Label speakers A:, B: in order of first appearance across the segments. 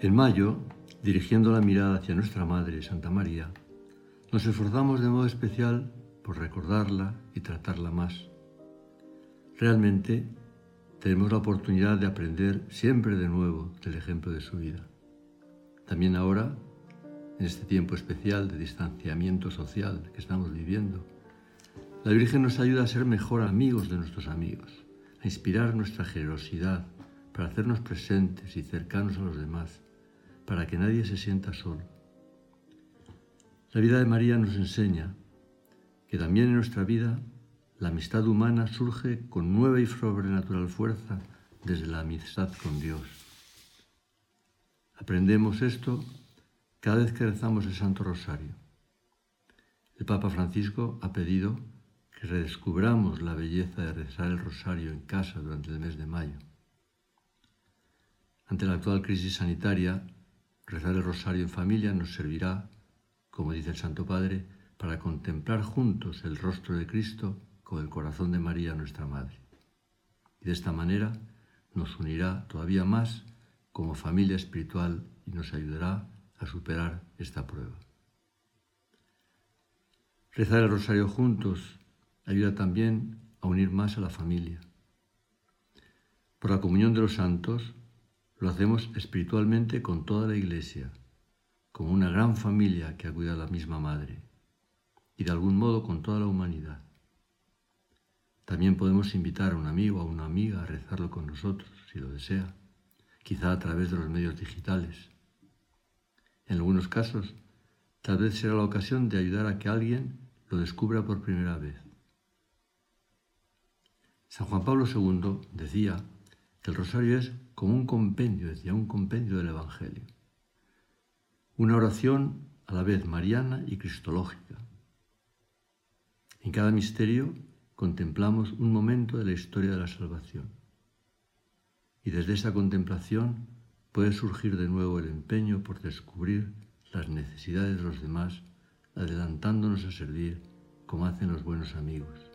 A: En mayo, dirigiendo la mirada hacia nuestra Madre, Santa María, nos esforzamos de modo especial por recordarla y tratarla más. Realmente tenemos la oportunidad de aprender siempre de nuevo del ejemplo de su vida. También ahora, en este tiempo especial de distanciamiento social que estamos viviendo, la Virgen nos ayuda a ser mejor amigos de nuestros amigos, a inspirar nuestra generosidad para hacernos presentes y cercanos a los demás para que nadie se sienta solo. La vida de María nos enseña que también en nuestra vida la amistad humana surge con nueva y sobrenatural fuerza desde la amistad con Dios. Aprendemos esto cada vez que rezamos el Santo Rosario. El Papa Francisco ha pedido que redescubramos la belleza de rezar el rosario en casa durante el mes de mayo. Ante la actual crisis sanitaria, Rezar el rosario en familia nos servirá, como dice el Santo Padre, para contemplar juntos el rostro de Cristo con el corazón de María, nuestra Madre. Y de esta manera nos unirá todavía más como familia espiritual y nos ayudará a superar esta prueba. Rezar el rosario juntos ayuda también a unir más a la familia. Por la comunión de los santos lo hacemos espiritualmente con toda la Iglesia, como una gran familia que acude a la misma Madre, y de algún modo con toda la humanidad. También podemos invitar a un amigo o a una amiga a rezarlo con nosotros, si lo desea, quizá a través de los medios digitales. En algunos casos, tal vez será la ocasión de ayudar a que alguien lo descubra por primera vez. San Juan Pablo II decía el rosario es como un compendio, decía, un compendio del Evangelio. Una oración a la vez mariana y cristológica. En cada misterio contemplamos un momento de la historia de la salvación. Y desde esa contemplación puede surgir de nuevo el empeño por descubrir las necesidades de los demás, adelantándonos a servir como hacen los buenos amigos.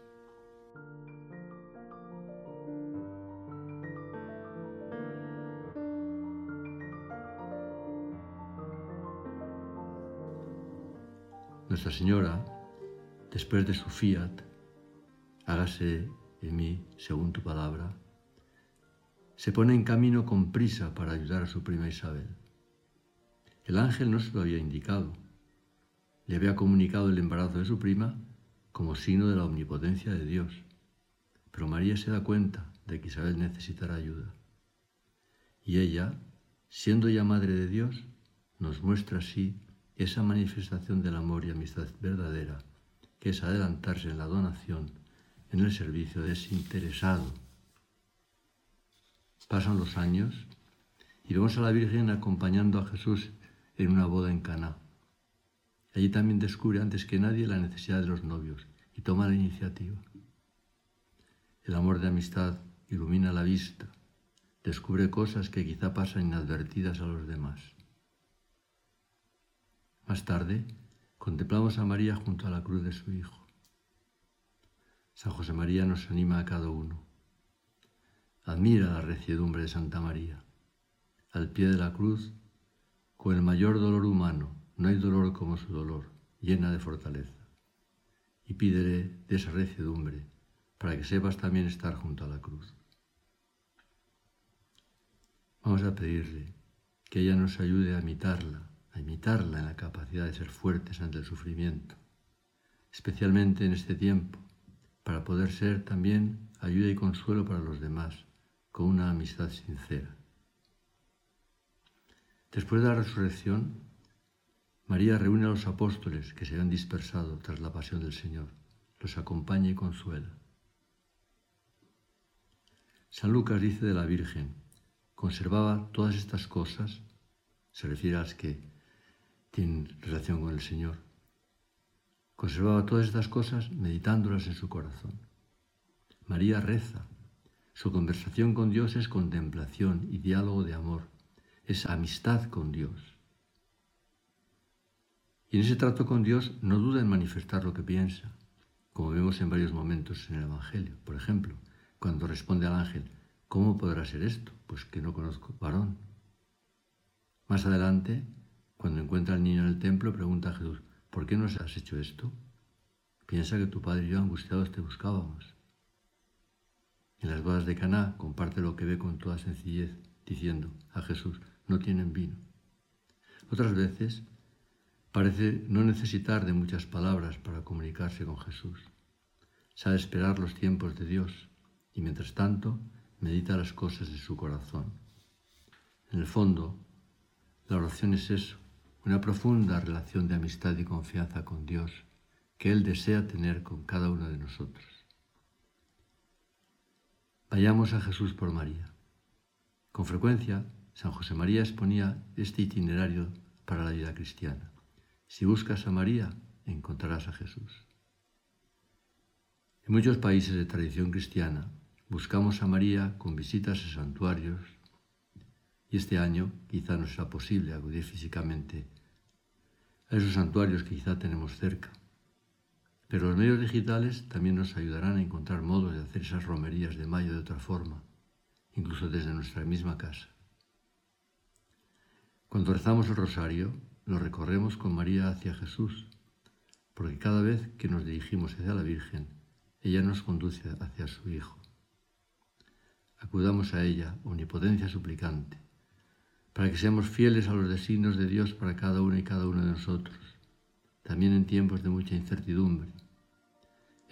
A: Nuestra Señora, después de su fiat, hágase en mí según tu palabra, se pone en camino con prisa para ayudar a su prima Isabel. El ángel no se lo había indicado, le había comunicado el embarazo de su prima como signo de la omnipotencia de Dios, pero María se da cuenta de que Isabel necesitará ayuda. Y ella, siendo ya madre de Dios, nos muestra así esa manifestación del amor y amistad verdadera, que es adelantarse en la donación, en el servicio desinteresado. Pasan los años y vemos a la Virgen acompañando a Jesús en una boda en Caná. Allí también descubre antes que nadie la necesidad de los novios y toma la iniciativa. El amor de amistad ilumina la vista, descubre cosas que quizá pasan inadvertidas a los demás. Más tarde, contemplamos a María junto a la cruz de su Hijo. San José María nos anima a cada uno. Admira la reciedumbre de Santa María. Al pie de la cruz, con el mayor dolor humano, no hay dolor como su dolor, llena de fortaleza. Y pídele de esa reciedumbre para que sepas también estar junto a la cruz. Vamos a pedirle que ella nos ayude a imitarla a imitarla en la capacidad de ser fuertes ante el sufrimiento, especialmente en este tiempo, para poder ser también ayuda y consuelo para los demás, con una amistad sincera. Después de la resurrección, María reúne a los apóstoles que se habían dispersado tras la pasión del Señor, los acompaña y consuela. San Lucas dice de la Virgen, conservaba todas estas cosas, se refiere a las que tienen relación con el Señor. Conservaba todas estas cosas meditándolas en su corazón. María reza. Su conversación con Dios es contemplación y diálogo de amor. Es amistad con Dios. Y en ese trato con Dios no duda en manifestar lo que piensa, como vemos en varios momentos en el Evangelio. Por ejemplo, cuando responde al ángel, ¿cómo podrá ser esto? Pues que no conozco varón. Más adelante, cuando encuentra al niño en el templo, pregunta a Jesús, ¿por qué nos has hecho esto? Piensa que tu padre y yo angustiados te buscábamos. En las bodas de Caná comparte lo que ve con toda sencillez, diciendo a Jesús, no tienen vino. Otras veces parece no necesitar de muchas palabras para comunicarse con Jesús. Sabe esperar los tiempos de Dios y mientras tanto medita las cosas de su corazón. En el fondo, la oración es eso, una profunda relación de amistad y confianza con Dios que Él desea tener con cada uno de nosotros. Vayamos a Jesús por María. Con frecuencia, San José María exponía este itinerario para la vida cristiana. Si buscas a María, encontrarás a Jesús. En muchos países de tradición cristiana buscamos a María con visitas a santuarios y este año quizá no será posible acudir físicamente a esos santuarios que quizá tenemos cerca. Pero los medios digitales también nos ayudarán a encontrar modos de hacer esas romerías de mayo de otra forma, incluso desde nuestra misma casa. Cuando rezamos el rosario, lo recorremos con María hacia Jesús, porque cada vez que nos dirigimos hacia la Virgen, ella nos conduce hacia su Hijo. Acudamos a ella, omnipotencia suplicante, para que seamos fieles a los designios de Dios para cada uno y cada uno de nosotros, también en tiempos de mucha incertidumbre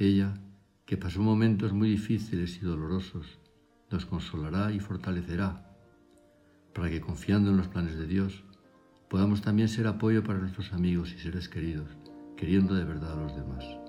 A: ella, que pasó momentos muy difíciles y dolorosos, nos consolará y fortalecerá, para que confiando en los planes de Dios, podamos también ser apoyo para nuestros amigos y seres queridos, queriendo de verdad a los demás.